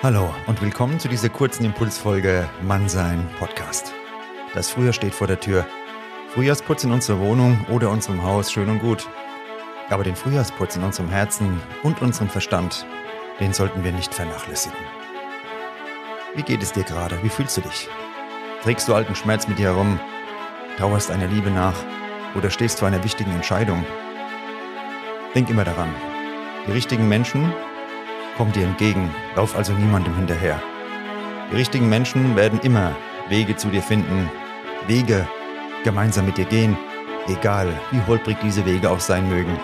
Hallo und willkommen zu dieser kurzen Impulsfolge Mannsein Podcast. Das Frühjahr steht vor der Tür. Frühjahrsputz in unserer Wohnung oder unserem Haus, schön und gut. Aber den Frühjahrsputz in unserem Herzen und unserem Verstand, den sollten wir nicht vernachlässigen. Wie geht es dir gerade? Wie fühlst du dich? Trägst du alten Schmerz mit dir herum? Trauerst einer Liebe nach? Oder stehst vor einer wichtigen Entscheidung? Denk immer daran. Die richtigen Menschen kommen dir entgegen, lauf also niemandem hinterher. Die richtigen Menschen werden immer Wege zu dir finden, Wege gemeinsam mit dir gehen, egal wie holprig diese Wege auch sein mögen.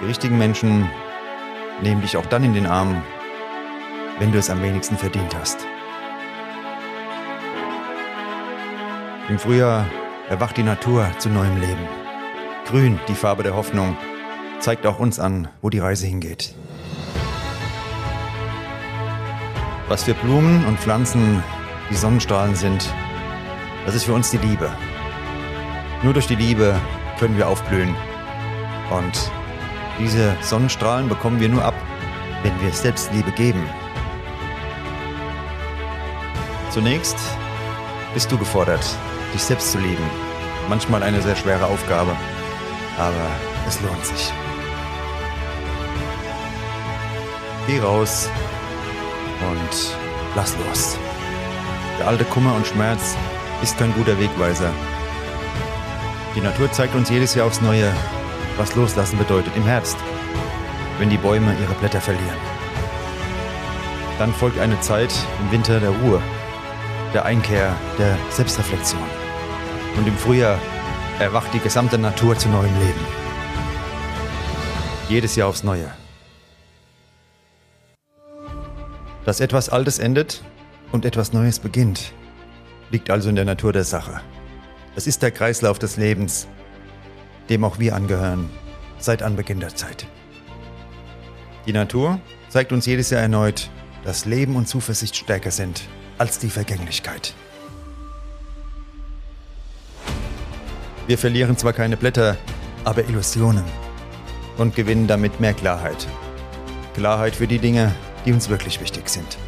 Die richtigen Menschen nehmen dich auch dann in den Arm, wenn du es am wenigsten verdient hast. Im Frühjahr erwacht die Natur zu neuem Leben. Grün, die Farbe der Hoffnung, zeigt auch uns an, wo die Reise hingeht. Was für Blumen und Pflanzen die Sonnenstrahlen sind, das ist für uns die Liebe. Nur durch die Liebe können wir aufblühen. Und diese Sonnenstrahlen bekommen wir nur ab, wenn wir selbst Liebe geben. Zunächst bist du gefordert, dich selbst zu lieben. Manchmal eine sehr schwere Aufgabe, aber es lohnt sich. Geh raus und lass los. Der alte Kummer und Schmerz ist kein guter Wegweiser. Die Natur zeigt uns jedes Jahr aufs Neue, was Loslassen bedeutet im Herbst, wenn die Bäume ihre Blätter verlieren. Dann folgt eine Zeit im Winter der Ruhe, der Einkehr, der Selbstreflexion. Und im Frühjahr erwacht die gesamte Natur zu neuem Leben. Jedes Jahr aufs Neue. Dass etwas Altes endet und etwas Neues beginnt, liegt also in der Natur der Sache. Es ist der Kreislauf des Lebens, dem auch wir angehören, seit Anbeginn der Zeit. Die Natur zeigt uns jedes Jahr erneut, dass Leben und Zuversicht stärker sind als die Vergänglichkeit. Wir verlieren zwar keine Blätter, aber Illusionen und gewinnen damit mehr Klarheit. Klarheit für die Dinge, die uns wirklich wichtig sind.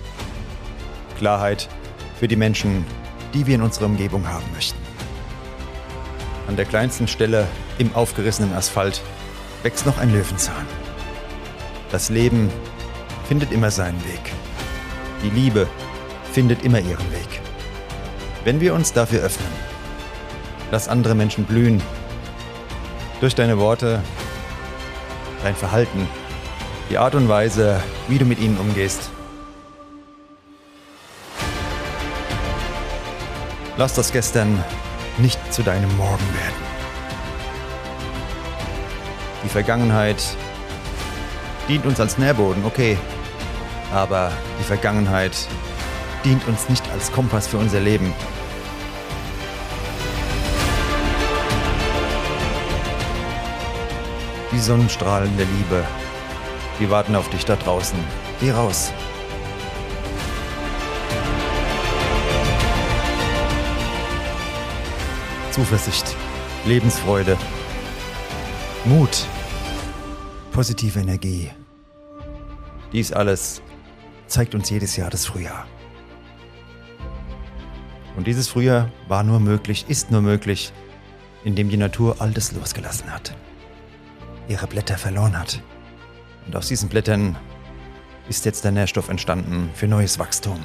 Klarheit für die Menschen, die wir in unserer Umgebung haben möchten. An der kleinsten Stelle im aufgerissenen Asphalt wächst noch ein Löwenzahn. Das Leben findet immer seinen Weg. Die Liebe findet immer ihren Weg. Wenn wir uns dafür öffnen, lass andere Menschen blühen. Durch deine Worte, dein Verhalten, die Art und Weise, wie du mit ihnen umgehst. Lass das gestern nicht zu deinem Morgen werden. Die Vergangenheit dient uns als Nährboden, okay. Aber die Vergangenheit dient uns nicht als Kompass für unser Leben. Die Sonnenstrahlen der Liebe die warten auf dich da draußen. Geh raus. Zuversicht, Lebensfreude, Mut, positive Energie. Dies alles zeigt uns jedes Jahr das Frühjahr. Und dieses Frühjahr war nur möglich, ist nur möglich, indem die Natur alles losgelassen hat, ihre Blätter verloren hat und aus diesen Blättern ist jetzt der Nährstoff entstanden für neues Wachstum.